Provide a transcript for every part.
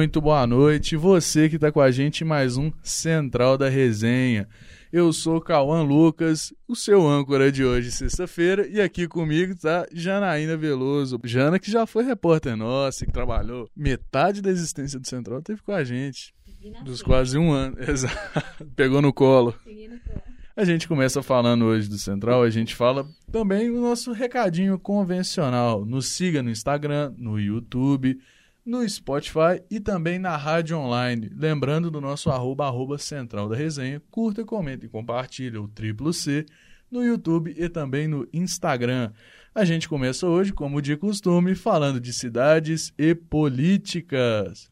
muito boa noite. Você que está com a gente em mais um Central da Resenha. Eu sou Cauã Lucas, o seu âncora de hoje, sexta-feira, e aqui comigo está Janaína Veloso. Jana, que já foi repórter nossa, que trabalhou metade da existência do Central, teve com a gente. Dos quase um ano. Exato. Pegou no colo. A gente começa falando hoje do Central, a gente fala também o nosso recadinho convencional. Nos siga no Instagram, no YouTube no Spotify e também na rádio online. Lembrando do nosso arroba, arroba central da resenha. Curta, comenta e compartilha o triplo C no YouTube e também no Instagram. A gente começa hoje, como de costume, falando de cidades e políticas.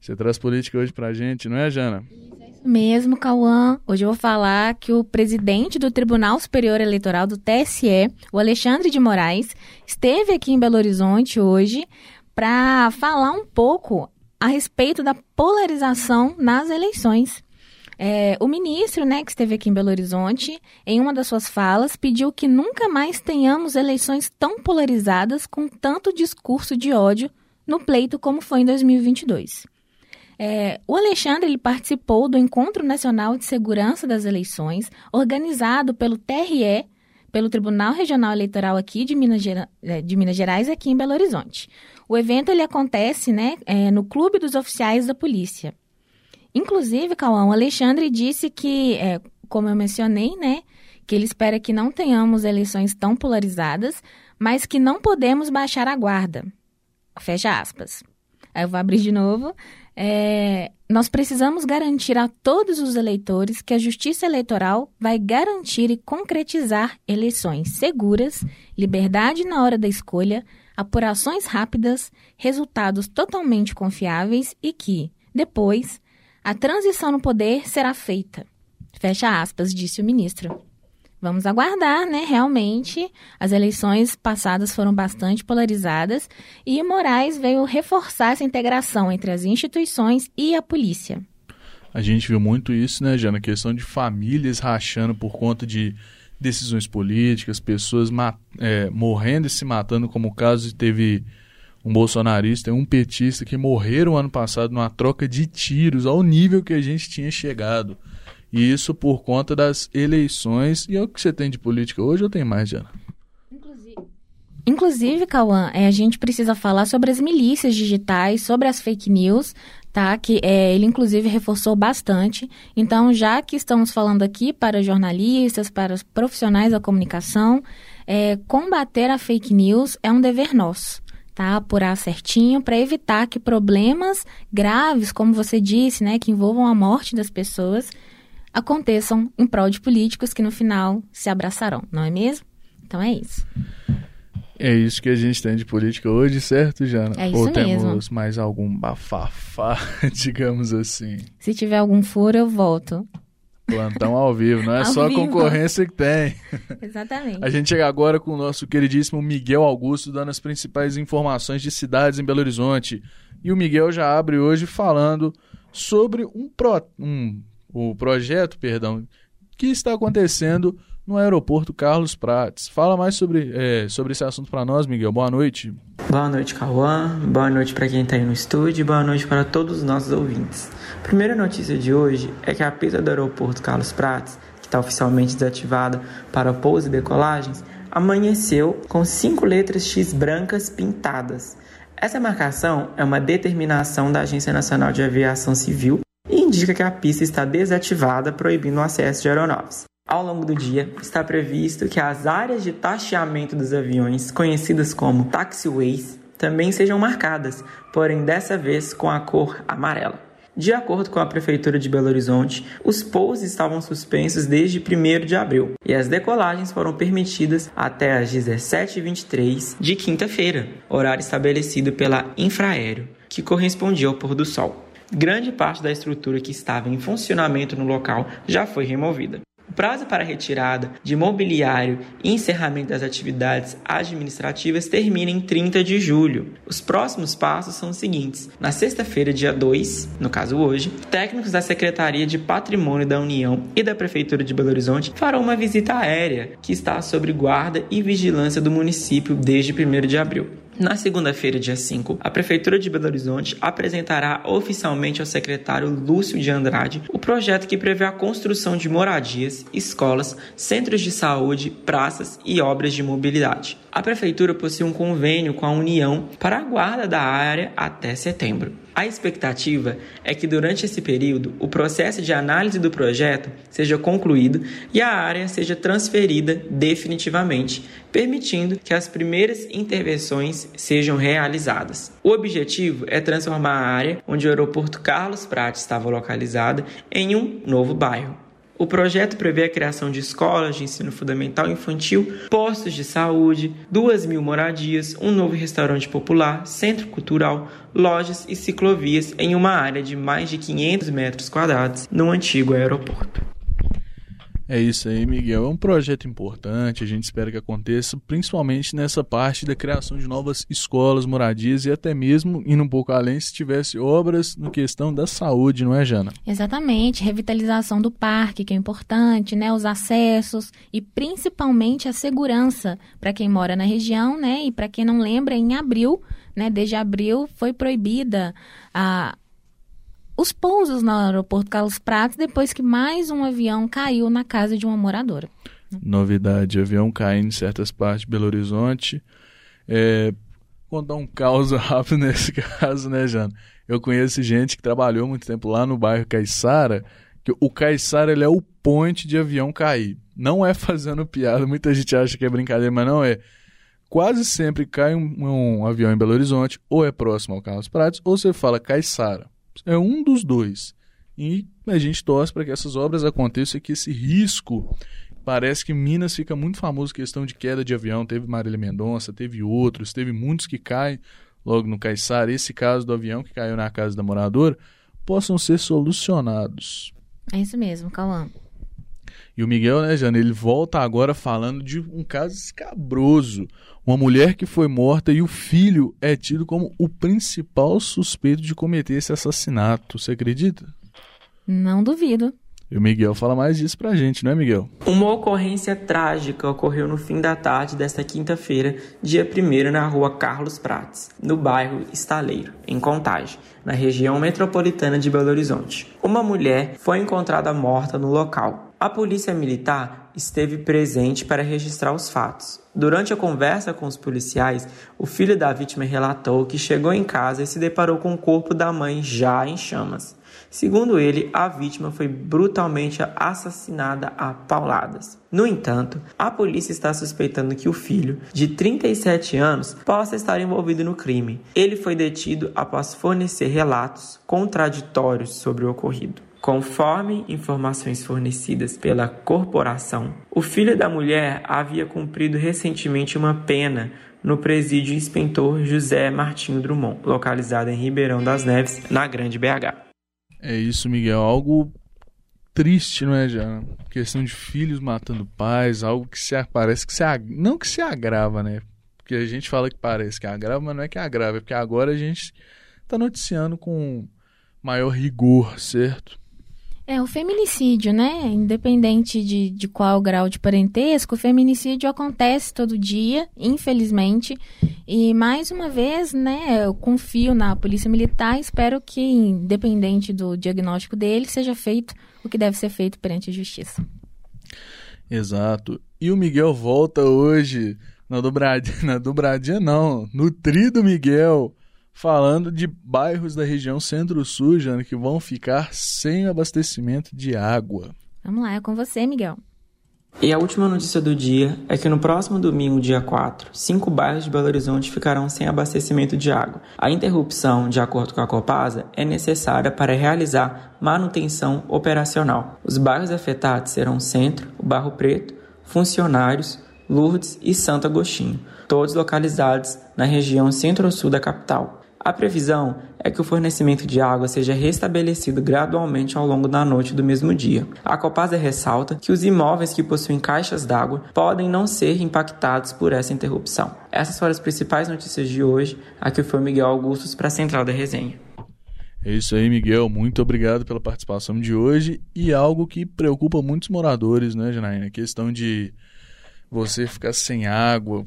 Você traz política hoje pra gente, não é, Jana? Mesmo, Cauã. Hoje eu vou falar que o presidente do Tribunal Superior Eleitoral do TSE, o Alexandre de Moraes, esteve aqui em Belo Horizonte hoje para falar um pouco a respeito da polarização nas eleições. É, o ministro, né, que esteve aqui em Belo Horizonte, em uma das suas falas, pediu que nunca mais tenhamos eleições tão polarizadas com tanto discurso de ódio no pleito como foi em 2022. É, o Alexandre ele participou do Encontro Nacional de Segurança das Eleições, organizado pelo TRE, pelo Tribunal Regional Eleitoral aqui de Minas, Gera, é, de Minas Gerais, aqui em Belo Horizonte. O evento ele acontece né, é, no Clube dos Oficiais da Polícia. Inclusive, Cauã, o Alexandre disse que, é, como eu mencionei, né, que ele espera que não tenhamos eleições tão polarizadas, mas que não podemos baixar a guarda. Fecha aspas. Aí eu vou abrir de novo. É, nós precisamos garantir a todos os eleitores que a Justiça Eleitoral vai garantir e concretizar eleições seguras, liberdade na hora da escolha, apurações rápidas, resultados totalmente confiáveis e que, depois, a transição no poder será feita. Fecha aspas, disse o ministro. Vamos aguardar, né? Realmente, as eleições passadas foram bastante polarizadas e Moraes veio reforçar essa integração entre as instituições e a polícia. A gente viu muito isso, né, Jana? questão de famílias rachando por conta de decisões políticas, pessoas é, morrendo e se matando, como o caso teve um bolsonarista e um petista que morreram ano passado numa troca de tiros, ao nível que a gente tinha chegado. E isso por conta das eleições. E é o que você tem de política hoje ou tem mais, Jana? Inclusive, Cauã, é, a gente precisa falar sobre as milícias digitais, sobre as fake news, tá? Que é, ele inclusive reforçou bastante. Então, já que estamos falando aqui para jornalistas, para os profissionais da comunicação, é, combater a fake news é um dever nosso. Tá, apurar certinho para evitar que problemas graves, como você disse, né, que envolvam a morte das pessoas, aconteçam em prol de políticos que no final se abraçarão, não é mesmo? Então é isso. É isso que a gente tem de política hoje, certo, Jana? É isso Ou mesmo. temos mais algum bafafá, digamos assim? Se tiver algum furo, eu volto. Plantão ao vivo, não é só vivo. concorrência que tem. Exatamente. A gente chega agora com o nosso queridíssimo Miguel Augusto, dando as principais informações de cidades em Belo Horizonte. E o Miguel já abre hoje falando sobre um, pro, um o projeto, perdão, que está acontecendo no aeroporto Carlos Prates. Fala mais sobre, é, sobre esse assunto para nós, Miguel. Boa noite. Boa noite, Cauã. Boa noite para quem está aí no estúdio. Boa noite para todos os nossos ouvintes. Primeira notícia de hoje é que a pista do aeroporto Carlos Prates, que está oficialmente desativada para pouso e decolagens, amanheceu com cinco letras X brancas pintadas. Essa marcação é uma determinação da Agência Nacional de Aviação Civil e indica que a pista está desativada, proibindo o acesso de aeronaves. Ao longo do dia, está previsto que as áreas de taxiamento dos aviões, conhecidas como taxiways, também sejam marcadas, porém dessa vez com a cor amarela. De acordo com a Prefeitura de Belo Horizonte, os pousos estavam suspensos desde 1 de abril e as decolagens foram permitidas até às 17h23 de quinta-feira, horário estabelecido pela Infraero, que correspondia ao pôr do sol grande parte da estrutura que estava em funcionamento no local já foi removida. O prazo para retirada de mobiliário e encerramento das atividades administrativas termina em 30 de julho. Os próximos passos são os seguintes: na sexta-feira, dia 2, no caso hoje, técnicos da Secretaria de Patrimônio da União e da Prefeitura de Belo Horizonte farão uma visita aérea que está sob guarda e vigilância do município desde 1 de abril. Na segunda-feira, dia 5, a Prefeitura de Belo Horizonte apresentará oficialmente ao secretário Lúcio de Andrade o projeto que prevê a construção de moradias, escolas, centros de saúde, praças e obras de mobilidade. A Prefeitura possui um convênio com a União para a guarda da área até setembro. A expectativa é que durante esse período o processo de análise do projeto seja concluído e a área seja transferida definitivamente, permitindo que as primeiras intervenções sejam realizadas. O objetivo é transformar a área onde o aeroporto Carlos Prates estava localizado em um novo bairro. O projeto prevê a criação de escolas de ensino fundamental infantil, postos de saúde, duas mil moradias, um novo restaurante popular, centro cultural, lojas e ciclovias em uma área de mais de 500 metros quadrados no antigo aeroporto. É isso aí, Miguel. É um projeto importante, a gente espera que aconteça, principalmente nessa parte da criação de novas escolas, moradias e até mesmo, indo um pouco além, se tivesse obras no questão da saúde, não é, Jana? Exatamente, revitalização do parque, que é importante, né? Os acessos e principalmente a segurança para quem mora na região, né? E para quem não lembra, em abril, né? Desde abril foi proibida a os pousos no aeroporto Carlos Prates depois que mais um avião caiu na casa de uma moradora. Novidade, avião caindo em certas partes de Belo Horizonte. É, contar um caos rápido nesse caso, né, Jana? Eu conheço gente que trabalhou muito tempo lá no bairro Caiçara, que o Caiçara ele é o ponte de avião cair. Não é fazendo piada, muita gente acha que é brincadeira, mas não é. Quase sempre cai um, um avião em Belo Horizonte, ou é próximo ao Carlos Prates, ou você fala Caiçara. É um dos dois. E a gente torce para que essas obras aconteçam e que esse risco. Parece que Minas fica muito famoso questão de queda de avião. Teve Marília Mendonça, teve outros, teve muitos que caem logo no Caiçara. Esse caso do avião que caiu na casa da moradora possam ser solucionados. É isso mesmo, Cauã. E o Miguel, né, Jana, ele volta agora falando de um caso escabroso. Uma mulher que foi morta e o filho é tido como o principal suspeito de cometer esse assassinato. Você acredita? Não duvido. E o Miguel fala mais disso pra gente, não é, Miguel? Uma ocorrência trágica ocorreu no fim da tarde desta quinta-feira, dia 1 na rua Carlos Prates, no bairro Estaleiro, em Contagem, na região metropolitana de Belo Horizonte. Uma mulher foi encontrada morta no local. A polícia militar esteve presente para registrar os fatos. Durante a conversa com os policiais, o filho da vítima relatou que chegou em casa e se deparou com o corpo da mãe já em chamas. Segundo ele, a vítima foi brutalmente assassinada a pauladas. No entanto, a polícia está suspeitando que o filho, de 37 anos, possa estar envolvido no crime. Ele foi detido após fornecer relatos contraditórios sobre o ocorrido. Conforme informações fornecidas pela corporação, o filho da mulher havia cumprido recentemente uma pena no presídio inspetor José Martinho Drummond, localizado em Ribeirão das Neves, na Grande BH. É isso, Miguel. Algo triste, não é, já? Questão de filhos matando pais, algo que se parece que se não que se agrava, né? Porque a gente fala que parece que agrava, mas não é que agrava, é porque agora a gente está noticiando com maior rigor, certo? É, o feminicídio, né? Independente de, de qual grau de parentesco, o feminicídio acontece todo dia, infelizmente. E mais uma vez, né, eu confio na Polícia Militar, espero que, independente do diagnóstico dele, seja feito o que deve ser feito perante a justiça. Exato. E o Miguel volta hoje na dobradinha, na dobradinha não, no do Miguel falando de bairros da região centro-sul, Jana, que vão ficar sem abastecimento de água. Vamos lá, é com você, Miguel. E a última notícia do dia é que no próximo domingo, dia 4, cinco bairros de Belo Horizonte ficarão sem abastecimento de água. A interrupção, de acordo com a Copasa, é necessária para realizar manutenção operacional. Os bairros afetados serão Centro, o Barro Preto, Funcionários, Lourdes e Santo Agostinho, todos localizados na região centro-sul da capital. A previsão é que o fornecimento de água seja restabelecido gradualmente ao longo da noite do mesmo dia. A Copasa ressalta que os imóveis que possuem caixas d'água podem não ser impactados por essa interrupção. Essas foram as principais notícias de hoje. Aqui foi Miguel Augustos para a Central da Resenha. É isso aí, Miguel. Muito obrigado pela participação de hoje. E algo que preocupa muitos moradores, né, Janaína? A questão de você ficar sem água,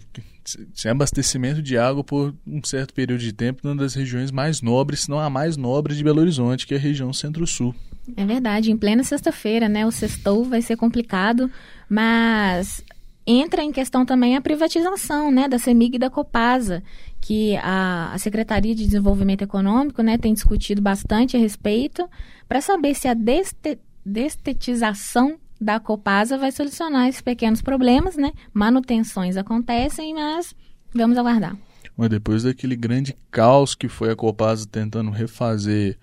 sem abastecimento de água por um certo período de tempo numa das regiões mais nobres, se não a mais nobre de Belo Horizonte, que é a região Centro-Sul. É verdade, em plena sexta-feira, né? O sextou vai ser complicado, mas entra em questão também a privatização, né, da CEMIG e da Copasa, que a, a Secretaria de Desenvolvimento Econômico, né, tem discutido bastante a respeito, para saber se a deste, destetização da Copasa vai solucionar esses pequenos problemas, né? Manutenções acontecem, mas vamos aguardar. Mas depois daquele grande caos que foi a Copasa tentando refazer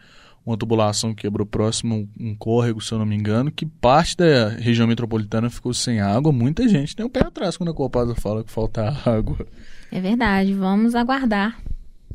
uma tubulação que quebrou próximo um córrego, se eu não me engano, que parte da região metropolitana ficou sem água. Muita gente tem o um pé atrás quando a Copasa fala que falta água. É verdade, vamos aguardar.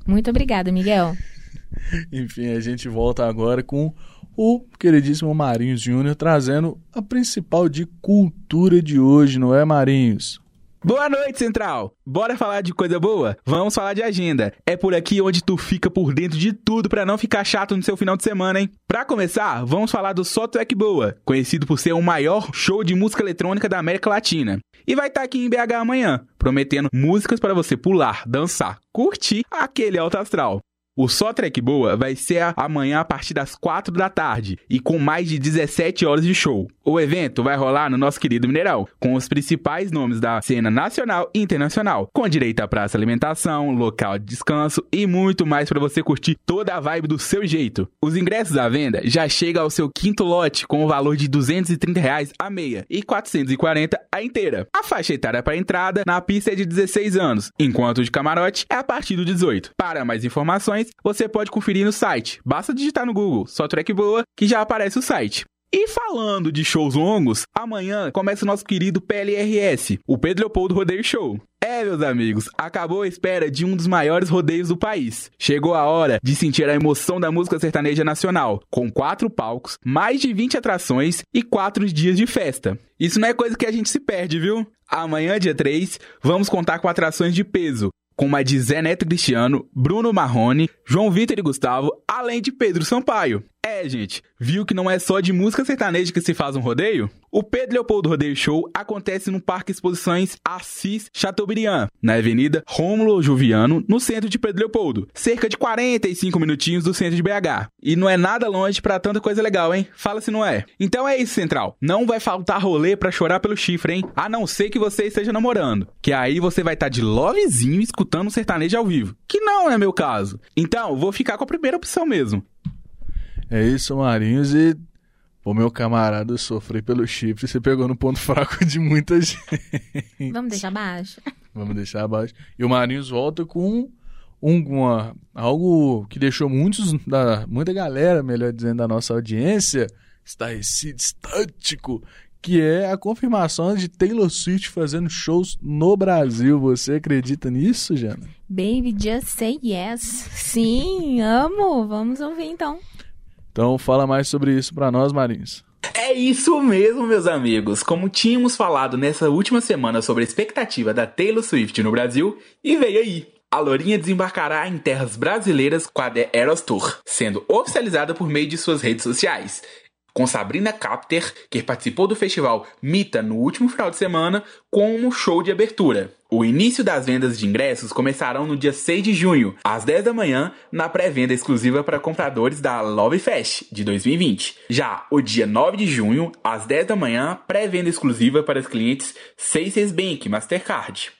Muito obrigada, Miguel. Enfim, a gente volta agora com o queridíssimo Marinhos Júnior trazendo a principal de cultura de hoje, não é, Marinhos? Boa noite, Central! Bora falar de coisa boa? Vamos falar de agenda. É por aqui onde tu fica por dentro de tudo para não ficar chato no seu final de semana, hein? Pra começar, vamos falar do Sotrec Boa, conhecido por ser o maior show de música eletrônica da América Latina. E vai estar tá aqui em BH amanhã, prometendo músicas para você pular, dançar, curtir aquele alto astral. O Só Trek Boa vai ser amanhã a partir das 4 da tarde e com mais de 17 horas de show. O evento vai rolar no nosso querido Mineral, com os principais nomes da cena nacional e internacional, com direito a praça alimentação, local de descanso e muito mais para você curtir toda a vibe do seu jeito. Os ingressos à venda já chegam ao seu quinto lote com o valor de 230 reais a meia e R$ 440 a inteira. A faixa etária para entrada na pista é de 16 anos, enquanto o de camarote é a partir do 18. Para mais informações, você pode conferir no site. Basta digitar no Google só track boa que já aparece o site. E falando de shows longos, amanhã começa o nosso querido PLRS, o Pedro Leopoldo Rodeio Show. É, meus amigos, acabou a espera de um dos maiores rodeios do país. Chegou a hora de sentir a emoção da música sertaneja nacional, com quatro palcos, mais de 20 atrações e quatro dias de festa. Isso não é coisa que a gente se perde, viu? Amanhã, dia 3, vamos contar com atrações de peso, com a de Zé Neto Cristiano, Bruno Marrone, João Vitor e Gustavo, além de Pedro Sampaio. É, gente, viu que não é só de música sertaneja que se faz um rodeio? O Pedro Leopoldo Rodeio Show acontece no Parque Exposições Assis Chateaubriand, na Avenida Rômulo Juviano, no centro de Pedro Leopoldo, cerca de 45 minutinhos do centro de BH. E não é nada longe para tanta coisa legal, hein? Fala se não é. Então é isso, Central. Não vai faltar rolê para chorar pelo chifre, hein? A não ser que você esteja namorando, que aí você vai estar tá de lovezinho escutando um sertanejo ao vivo, que não é meu caso. Então, vou ficar com a primeira opção mesmo. É isso, Marinhos. E o meu camarada, eu sofri pelo chifre. Você pegou no ponto fraco de muita gente. Vamos deixar abaixo. Vamos deixar abaixo. E o Marinhos volta com um, uma, algo que deixou muitos da, muita galera, melhor dizendo, da nossa audiência, estarrecido, estático, que é a confirmação de Taylor Swift fazendo shows no Brasil. Você acredita nisso, Jana? Baby, just say yes. Sim, amo. Vamos ouvir então. Então fala mais sobre isso para nós, Marins. É isso mesmo, meus amigos. Como tínhamos falado nessa última semana sobre a expectativa da Taylor Swift no Brasil, e veio aí. A Lourinha desembarcará em terras brasileiras com a The Eras Tour, sendo oficializada por meio de suas redes sociais com Sabrina Capter, que participou do festival Mita no último final de semana, como show de abertura. O início das vendas de ingressos começarão no dia 6 de junho, às 10 da manhã, na pré-venda exclusiva para compradores da Love Fest de 2020. Já o dia 9 de junho, às 10 da manhã, pré-venda exclusiva para os clientes 66 Bank Mastercard.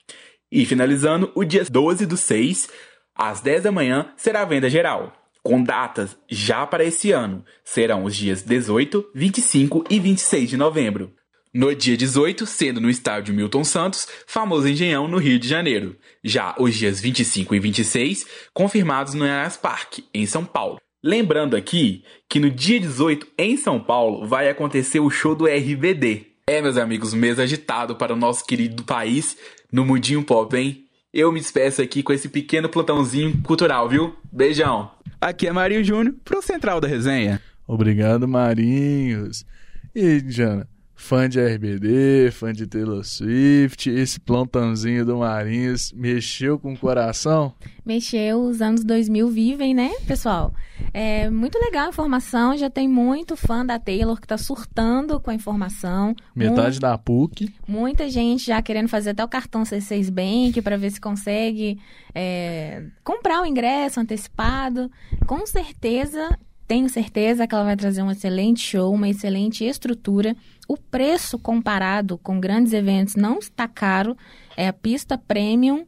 E finalizando, o dia 12 do 6, às 10 da manhã, será a venda geral com datas já para esse ano. Serão os dias 18, 25 e 26 de novembro. No dia 18, sendo no estádio Milton Santos, famoso Engenhão, no Rio de Janeiro. Já os dias 25 e 26, confirmados no Eras Park, em São Paulo. Lembrando aqui que no dia 18, em São Paulo, vai acontecer o show do RBD. É, meus amigos, mês agitado para o nosso querido país no mundinho pop, hein? Eu me despeço aqui com esse pequeno plantãozinho cultural, viu? Beijão. Aqui é Marinho Júnior, pro Central da Resenha. Obrigado, Marinhos. E, Jana, fã de RBD, fã de Taylor Swift, esse plantãozinho do Marinhos mexeu com o coração? Mexeu, os anos 2000 vivem, né, pessoal? É muito legal a informação, já tem muito fã da Taylor que tá surtando com a informação. Metade da PUC. Muita gente já querendo fazer até o cartão C6 Bank para ver se consegue é, comprar o ingresso antecipado. Com certeza tenho certeza que ela vai trazer um excelente show, uma excelente estrutura. O preço comparado com grandes eventos não está caro. É a pista premium,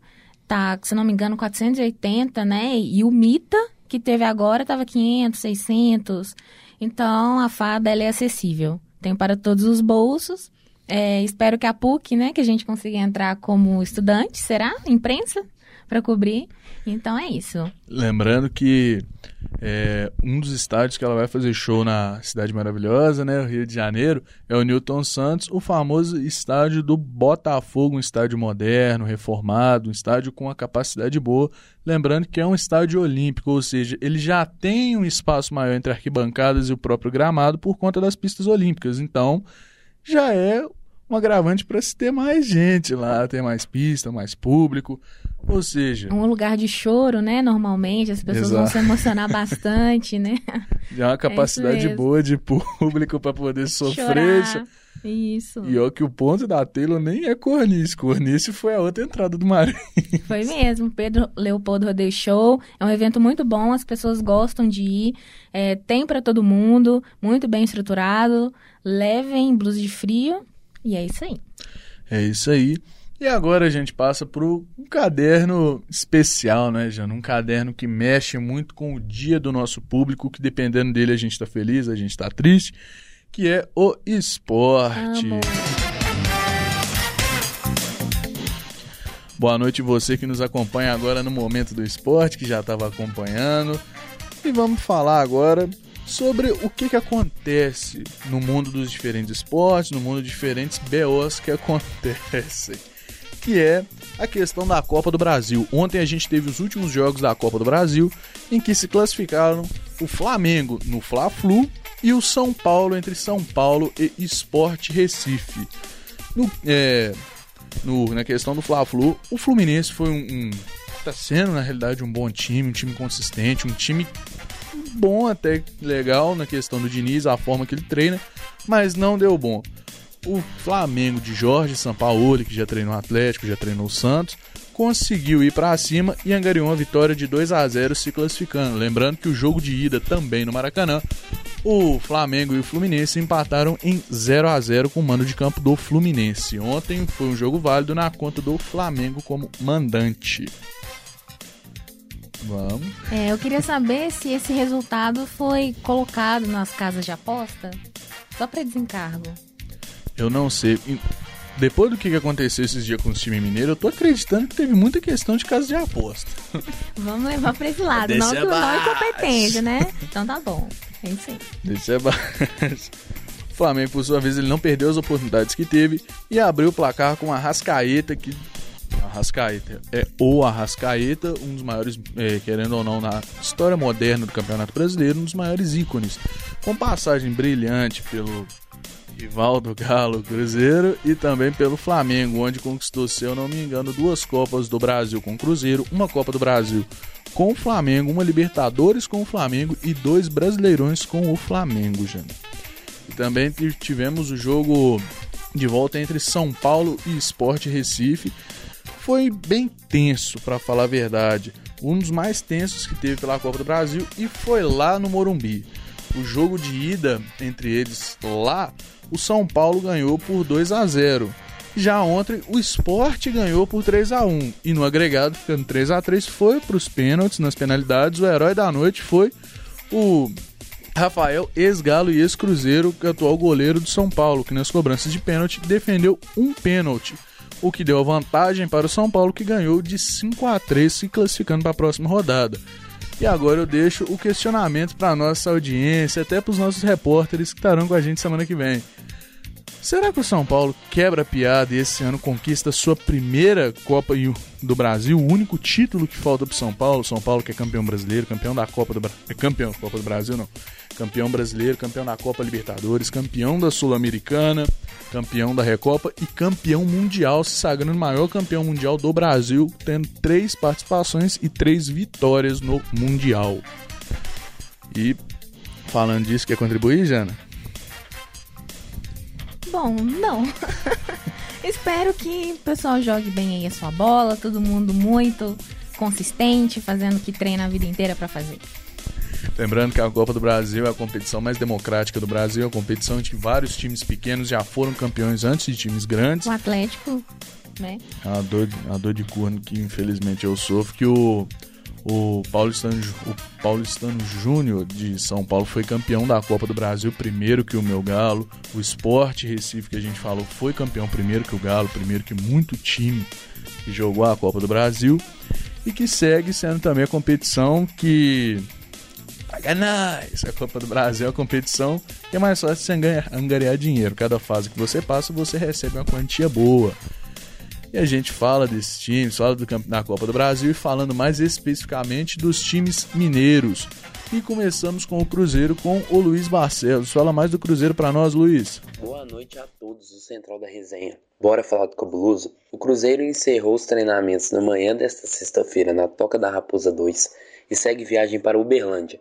tá, se não me engano, 480, né? E o Mita, que teve agora, estava 500, 600. Então, a fada ela é acessível. Tem para todos os bolsos. É, espero que a PUC, né, que a gente consiga entrar como estudante, será? Imprensa? Para cobrir. Então é isso. Lembrando que é, um dos estádios que ela vai fazer show na Cidade Maravilhosa, né, Rio de Janeiro, é o Newton Santos, o famoso estádio do Botafogo, um estádio moderno, reformado, um estádio com uma capacidade boa. Lembrando que é um estádio olímpico, ou seja, ele já tem um espaço maior entre arquibancadas e o próprio gramado por conta das pistas olímpicas. Então, já é um agravante para se ter mais gente lá, ter mais pista, mais público. Ou seja. Um lugar de choro, né? Normalmente, as pessoas Exato. vão se emocionar bastante, né? Já uma é capacidade é boa de público para poder sofrer. Chorar. Isso. E ó, que o ponto da Taylor nem é cornice. Cornice foi a outra entrada do Marinho. Foi mesmo. Pedro Leopoldo Rodeio Show. É um evento muito bom, as pessoas gostam de ir. É, tem para todo mundo, muito bem estruturado. Levem blusa de frio. E é isso aí. É isso aí. E agora a gente passa para um caderno especial, né, Jana? Um caderno que mexe muito com o dia do nosso público, que dependendo dele a gente está feliz, a gente está triste, que é o esporte. Amo. Boa noite você que nos acompanha agora no momento do esporte, que já estava acompanhando. E vamos falar agora sobre o que, que acontece no mundo dos diferentes esportes, no mundo de diferentes BOs que acontecem que é a questão da Copa do Brasil. Ontem a gente teve os últimos jogos da Copa do Brasil, em que se classificaram o Flamengo no Fla-Flu e o São Paulo entre São Paulo e Sport Recife. No, é, no, na questão do Fla-Flu, o Fluminense foi um, um está sendo na realidade um bom time, um time consistente, um time bom até legal na questão do Diniz, a forma que ele treina, mas não deu bom o Flamengo de Jorge Sampaoli, que já treinou o Atlético, já treinou o Santos, conseguiu ir para cima e angariou uma vitória de 2 a 0 se classificando. Lembrando que o jogo de ida também no Maracanã, o Flamengo e o Fluminense empataram em 0 a 0 com o mando de campo do Fluminense. Ontem foi um jogo válido na conta do Flamengo como mandante. Vamos. É, eu queria saber se esse resultado foi colocado nas casas de aposta, só para desencargo. Eu não sei. Depois do que aconteceu esses dias com o time mineiro, eu tô acreditando que teve muita questão de casa de aposta. Vamos levar pra esse lado. Não, é não é competente, né? Então tá bom. É isso aí. Deixa é baixo. O Flamengo, por sua vez, ele não perdeu as oportunidades que teve e abriu o placar com a Rascaeta, que Arrascaeta é o Arrascaeta, um dos maiores, é, querendo ou não, na história moderna do Campeonato Brasileiro, um dos maiores ícones. Com passagem brilhante pelo rival do Galo Cruzeiro e também pelo Flamengo, onde conquistou, se eu não me engano, duas Copas do Brasil com o Cruzeiro, uma Copa do Brasil com o Flamengo, uma Libertadores com o Flamengo e dois Brasileirões com o Flamengo, gente. E também tivemos o jogo de volta entre São Paulo e Sport Recife. Foi bem tenso, para falar a verdade. Um dos mais tensos que teve pela Copa do Brasil e foi lá no Morumbi. O jogo de ida entre eles lá o São Paulo ganhou por 2 a 0. Já ontem, o Sport ganhou por 3 a 1 e no agregado, ficando 3 a 3 foi para os pênaltis, nas penalidades. O herói da noite foi o Rafael, ex-Galo e ex-Cruzeiro, é atual goleiro do São Paulo, que nas cobranças de pênalti defendeu um pênalti, o que deu a vantagem para o São Paulo, que ganhou de 5 a 3, se classificando para a próxima rodada. E agora eu deixo o questionamento para nossa audiência, até para os nossos repórteres que estarão com a gente semana que vem. Será que o São Paulo quebra a piada e esse ano conquista sua primeira Copa do Brasil, o único título que falta para São Paulo? São Paulo que é campeão brasileiro, campeão da Copa do Brasil, é campeão Copa do Brasil não, campeão brasileiro, campeão da Copa Libertadores, campeão da Sul-Americana, campeão da Recopa e campeão mundial, se sagrando o maior campeão mundial do Brasil, tendo três participações e três vitórias no mundial. E falando disso, quer contribuir, Jana? Bom, não. Espero que o pessoal jogue bem aí a sua bola, todo mundo muito consistente, fazendo o que treina a vida inteira para fazer. Lembrando que a Copa do Brasil é a competição mais democrática do Brasil, a competição em que vários times pequenos já foram campeões antes de times grandes. O Atlético, né? A dor, a dor de corno que infelizmente eu sofro, que o o Paulistano, o Paulistano Júnior de São Paulo foi campeão da Copa do Brasil primeiro que o meu Galo. O Esporte Recife, que a gente falou, foi campeão primeiro que o Galo, primeiro que muito time que jogou a Copa do Brasil. E que segue sendo também a competição que. Paga nós! A Copa do Brasil é a competição que é mais fácil você angariar dinheiro. Cada fase que você passa, você recebe uma quantia boa. E a gente fala desses times, fala do da Copa do Brasil e falando mais especificamente dos times mineiros. E começamos com o Cruzeiro com o Luiz Barcelos. Fala mais do Cruzeiro para nós, Luiz. Boa noite a todos do Central da Resenha. Bora falar do Cabuloso? O Cruzeiro encerrou os treinamentos na manhã desta sexta-feira na Toca da Raposa 2 e segue viagem para Uberlândia,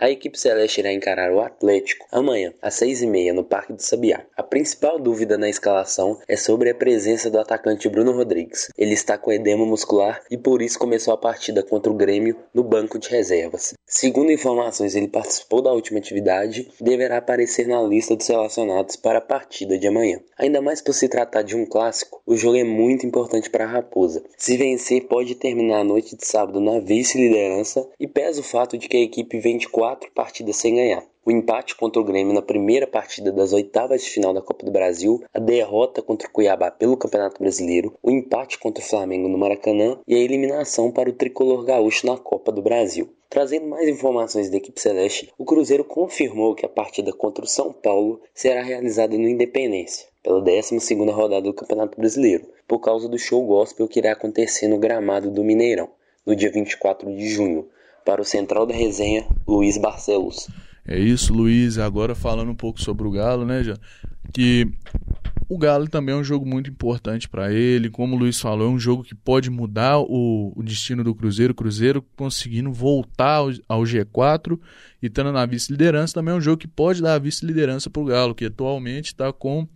a equipe celeste irá encarar o Atlético amanhã, às seis e meia, no Parque do Sabiá. A principal dúvida na escalação é sobre a presença do atacante Bruno Rodrigues. Ele está com edema muscular e por isso começou a partida contra o Grêmio no banco de reservas. Segundo informações, ele participou da última atividade e deverá aparecer na lista dos relacionados para a partida de amanhã. Ainda mais por se tratar de um clássico, o jogo é muito importante para a Raposa. Se vencer, pode terminar a noite de sábado na vice-liderança e pesa o fato de que a equipe vem de quatro partidas sem ganhar. O empate contra o Grêmio na primeira partida das oitavas de final da Copa do Brasil, a derrota contra o Cuiabá pelo Campeonato Brasileiro, o empate contra o Flamengo no Maracanã e a eliminação para o tricolor gaúcho na Copa do Brasil. Trazendo mais informações da equipe celeste, o Cruzeiro confirmou que a partida contra o São Paulo será realizada no Independência, pela 12ª rodada do Campeonato Brasileiro, por causa do show gospel que irá acontecer no gramado do Mineirão, no dia 24 de junho, para o Central da Resenha, Luiz Barcelos. É isso, Luiz. Agora falando um pouco sobre o Galo, né, já que o Galo também é um jogo muito importante para ele. Como o Luiz falou, é um jogo que pode mudar o, o destino do Cruzeiro. O Cruzeiro conseguindo voltar ao, ao G4 e estando na vice-liderança, também é um jogo que pode dar a vice-liderança para o Galo, que atualmente está com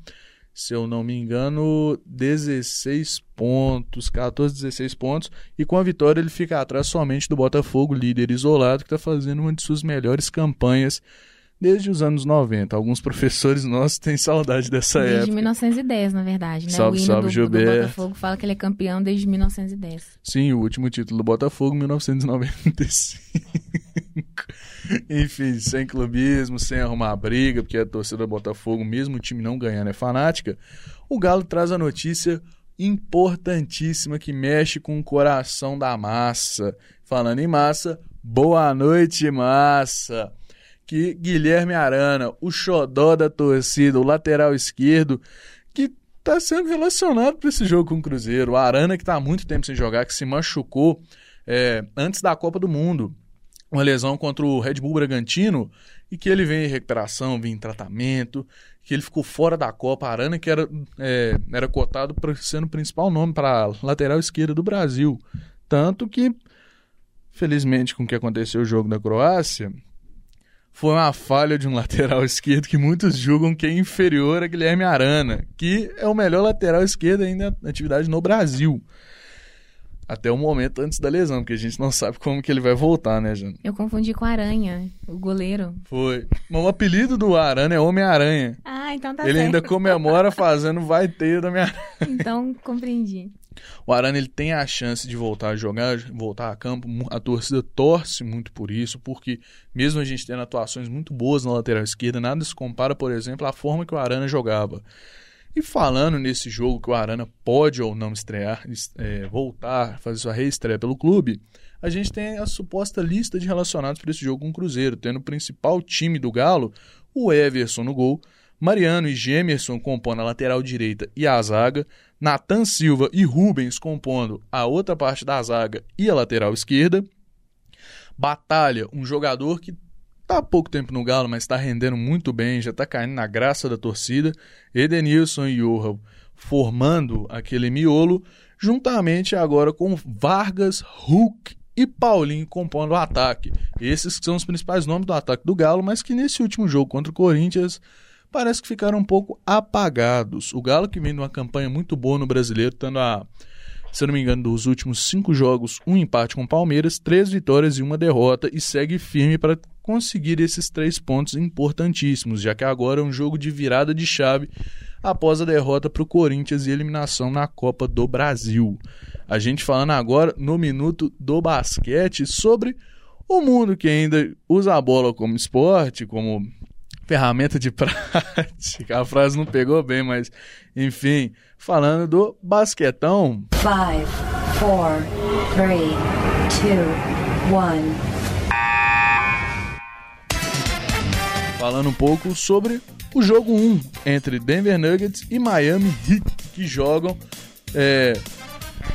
se eu não me engano, 16 pontos, 14, 16 pontos, e com a vitória ele fica atrás somente do Botafogo, líder isolado, que está fazendo uma de suas melhores campanhas desde os anos 90. Alguns professores nossos têm saudade dessa desde época. Desde 1910, na verdade, né? Salve, o hino salve, do, Gilberto. do Botafogo fala que ele é campeão desde 1910. Sim, o último título do Botafogo, 1995. Enfim, sem clubismo, sem arrumar briga, porque a torcida do Botafogo, mesmo o time não ganhando, é fanática. O Galo traz a notícia importantíssima que mexe com o coração da massa. Falando em massa, boa noite, massa! Que Guilherme Arana, o xodó da torcida, o lateral esquerdo, que está sendo relacionado para esse jogo com o Cruzeiro. O Arana, que está há muito tempo sem jogar, que se machucou é, antes da Copa do Mundo uma lesão contra o Red Bull Bragantino e que ele vem em recuperação, vem em tratamento, que ele ficou fora da Copa. Arana, que era, é, era cotado para ser o principal nome para lateral esquerda do Brasil. Tanto que, felizmente, com o que aconteceu o jogo da Croácia, foi uma falha de um lateral esquerdo que muitos julgam que é inferior a Guilherme Arana, que é o melhor lateral esquerdo ainda na atividade no Brasil até o momento antes da lesão, porque a gente não sabe como que ele vai voltar, né, Jana? Eu confundi com Aranha, o goleiro. Foi. Mas o apelido do Aranha é Homem-Aranha. Ah, então tá Ele certo. ainda comemora fazendo vai ter da minha Então, compreendi. O Arana ele tem a chance de voltar a jogar, voltar a campo. A torcida torce muito por isso, porque mesmo a gente tendo atuações muito boas na lateral esquerda, nada se compara, por exemplo, à forma que o Arana jogava. E falando nesse jogo que o Arana pode ou não estrear, é, voltar, fazer sua reestreia pelo clube, a gente tem a suposta lista de relacionados para esse jogo com o Cruzeiro, tendo o principal time do Galo, o Everson no gol, Mariano e Gemerson compondo a lateral direita e a zaga, Natan Silva e Rubens compondo a outra parte da zaga e a lateral esquerda, Batalha, um jogador que tá há pouco tempo no Galo, mas está rendendo muito bem, já está caindo na graça da torcida, Edenilson e Johan formando aquele miolo, juntamente agora com Vargas, Hulk e Paulinho compondo o ataque. Esses são os principais nomes do ataque do Galo, mas que nesse último jogo contra o Corinthians parece que ficaram um pouco apagados. O Galo que vem numa campanha muito boa no Brasileiro, tendo a, se não me engano, dos últimos cinco jogos, um empate com o Palmeiras, três vitórias e uma derrota, e segue firme para conseguir esses três pontos importantíssimos, já que agora é um jogo de virada de chave após a derrota para o Corinthians e eliminação na Copa do Brasil. A gente falando agora no minuto do basquete sobre o mundo que ainda usa a bola como esporte, como ferramenta de prática. A frase não pegou bem, mas enfim, falando do basquetão. 5, 4, 3, 2, 1. Falando um pouco sobre o jogo 1 entre Denver Nuggets e Miami Heat, que jogam é,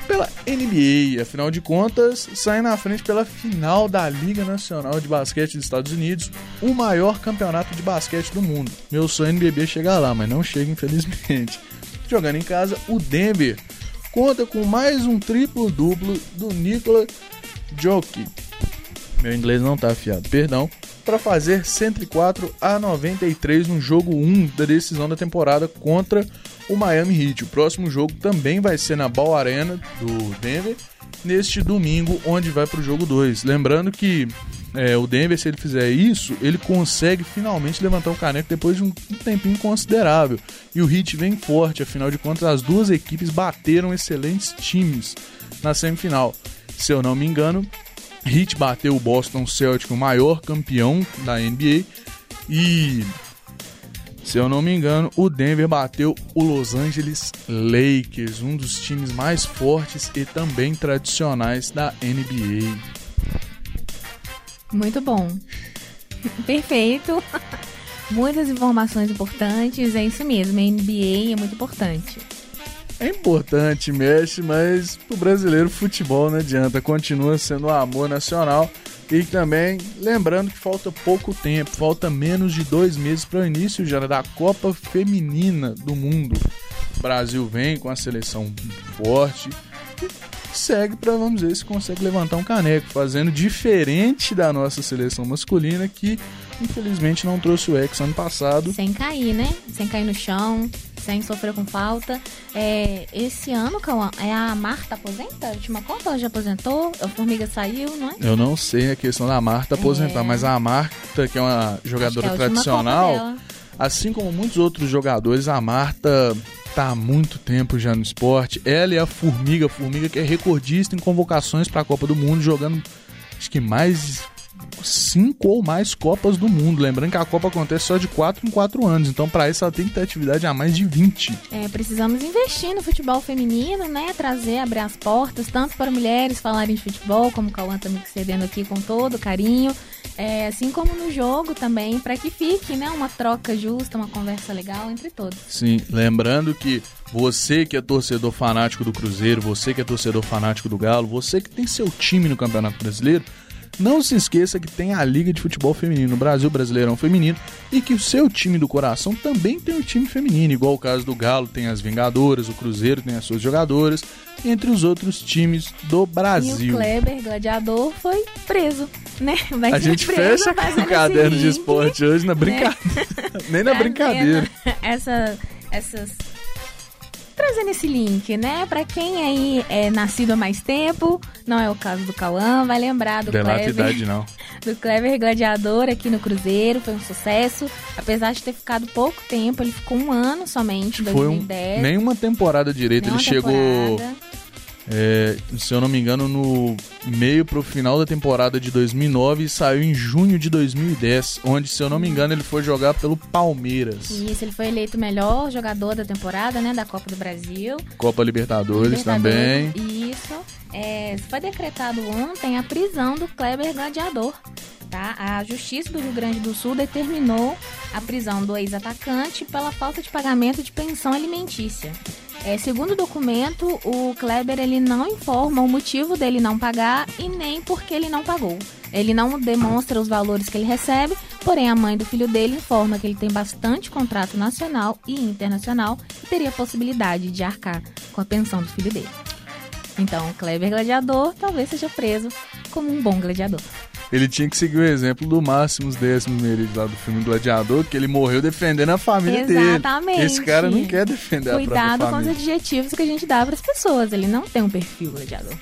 pela NBA. Afinal de contas, saem na frente pela final da Liga Nacional de Basquete dos Estados Unidos, o maior campeonato de basquete do mundo. Meu sonho NBB chegar lá, mas não chega, infelizmente. Jogando em casa, o Denver conta com mais um triplo-duplo do Nikola Jokic. Meu inglês não tá afiado, perdão. Para fazer 104 a 93 no jogo 1 da decisão da temporada contra o Miami Heat. O próximo jogo também vai ser na Ball Arena do Denver neste domingo, onde vai para o jogo 2. Lembrando que é, o Denver, se ele fizer isso, ele consegue finalmente levantar o caneco depois de um, tempinho considerável. E o Heat vem forte, afinal de contas, as duas equipes bateram excelentes times na semifinal. Se eu não me engano, Heat bateu o Boston Celtics, o maior campeão da NBA, e se eu não me engano, o Denver bateu o Los Angeles Lakers, um dos times mais fortes e também tradicionais da NBA. Muito bom. Perfeito. Muitas informações importantes, é isso mesmo. A NBA é muito importante. É importante, mexe, mas o brasileiro futebol não adianta, continua sendo o amor nacional e também, lembrando que falta pouco tempo, falta menos de dois meses para o início já da Copa Feminina do Mundo. O Brasil vem com a seleção forte e segue para, vamos ver, se consegue levantar um caneco, fazendo diferente da nossa seleção masculina que infelizmente não trouxe o ex ano passado. Sem cair, né? Sem cair no chão, sem sofrer com falta. É, esse ano, Cauã, é a Marta aposenta? A última Copa já aposentou? A Formiga saiu, não é? Eu não sei a questão da Marta aposentar, é... mas a Marta, que é uma jogadora é tradicional, assim como muitos outros jogadores, a Marta tá há muito tempo já no esporte. Ela e a Formiga, a Formiga que é recordista em convocações para a Copa do Mundo, jogando acho que mais cinco ou mais Copas do Mundo. Lembrando que a Copa acontece só de quatro em quatro anos, então para isso ela tem que ter atividade há mais de 20. É, precisamos investir no futebol feminino, né? Trazer, abrir as portas, tanto para mulheres falarem de futebol, como o Cauã tá me cedendo aqui com todo carinho. É, assim como no jogo também, para que fique né, uma troca justa, uma conversa legal entre todos. Sim, lembrando que você que é torcedor fanático do Cruzeiro, você que é torcedor fanático do Galo, você que tem seu time no Campeonato Brasileiro, não se esqueça que tem a Liga de Futebol Feminino, no Brasil Brasileirão Feminino, e que o seu time do coração também tem um time feminino, igual o caso do Galo tem as Vingadoras, o Cruzeiro tem as suas jogadoras, entre os outros times do Brasil. E o Kleber, gladiador, foi preso, né? Vai a gente preso, fecha o caderno de esporte hoje na brincadeira. Né? Nem na brincadeira. Essa, essas trazendo esse link, né? Para quem aí é nascido há mais tempo, não é o caso do Cauã, vai lembrar do Denota Clever. idade, não. Do Clever Gladiador aqui no Cruzeiro, foi um sucesso. Apesar de ter ficado pouco tempo, ele ficou um ano somente, em 2010. Foi um, nenhuma temporada direito, ele temporada. É, se eu não me engano, no meio pro final da temporada de 2009 e saiu em junho de 2010, onde, se eu não me engano, ele foi jogar pelo Palmeiras. Isso, ele foi eleito o melhor jogador da temporada, né, da Copa do Brasil. Copa Libertadores, Libertadores também. Isso. É, foi decretado ontem a prisão do Kleber Gladiador. Tá? A Justiça do Rio Grande do Sul determinou a prisão do ex-atacante pela falta de pagamento de pensão alimentícia. É, segundo o documento, o Kleber ele não informa o motivo dele não pagar e nem porque ele não pagou. Ele não demonstra os valores que ele recebe, porém a mãe do filho dele informa que ele tem bastante contrato nacional e internacional e teria possibilidade de arcar com a pensão do filho dele. Então, Kleber Gladiador talvez seja preso como um bom gladiador. Ele tinha que seguir o exemplo do Máximos Décimos Merides lá do filme Gladiador, que ele morreu defendendo a família Exatamente. dele. Esse cara não quer defender Cuidado a própria com os família. adjetivos que a gente dá para as pessoas. Ele não tem um perfil gladiador.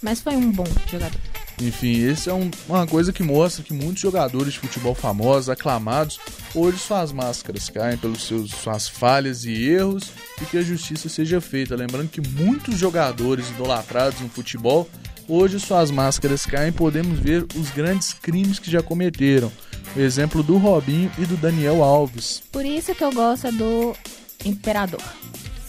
Mas foi um bom jogador. Enfim, esse é um- uma coisa que mostra que muitos jogadores de futebol famosos, aclamados, hoje suas máscaras caem pelos seus suas falhas e erros e que a justiça seja feita. Lembrando que muitos jogadores idolatrados no futebol, hoje suas máscaras caem, podemos ver os grandes crimes que já cometeram. O exemplo do Robinho e do Daniel Alves. Por isso que eu gosto do Imperador.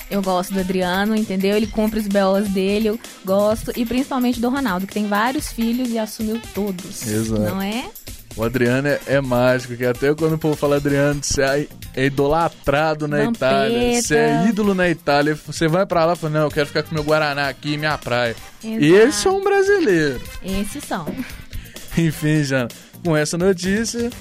Eu gosto do Adriano, entendeu? Ele cumpre os BOs dele, eu gosto. E principalmente do Ronaldo, que tem vários filhos e assumiu todos. Exato. Não é? O Adriano é, é mágico, que até quando o povo fala Adriano, você é, é idolatrado na Vampeta. Itália, você é ídolo na Itália, você vai pra lá e fala, não, eu quero ficar com meu Guaraná aqui, minha praia. Exato. Esse é um brasileiro. Esses são. Enfim, Jana, com essa notícia,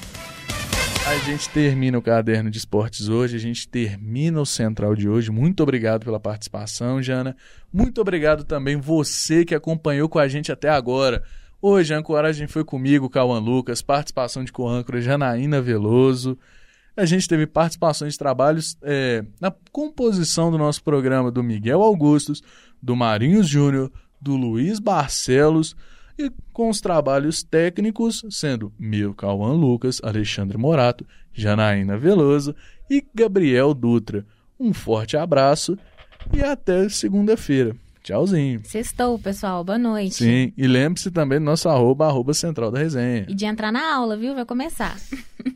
a gente termina o caderno de esportes hoje, a gente termina o Central de hoje. Muito obrigado pela participação, Jana. Muito obrigado também você que acompanhou com a gente até agora. Hoje a ancoragem foi comigo, Cauã Lucas, participação de co-âncora Janaína Veloso. A gente teve participações de trabalhos é, na composição do nosso programa do Miguel Augustos, do Marinhos Júnior, do Luiz Barcelos e com os trabalhos técnicos sendo meu Cauã Lucas, Alexandre Morato, Janaína Veloso e Gabriel Dutra. Um forte abraço e até segunda-feira. Tchauzinho. Sextou, pessoal. Boa noite. Sim, e lembre-se também do nosso arroba, arroba central da resenha. E de entrar na aula, viu? Vai começar.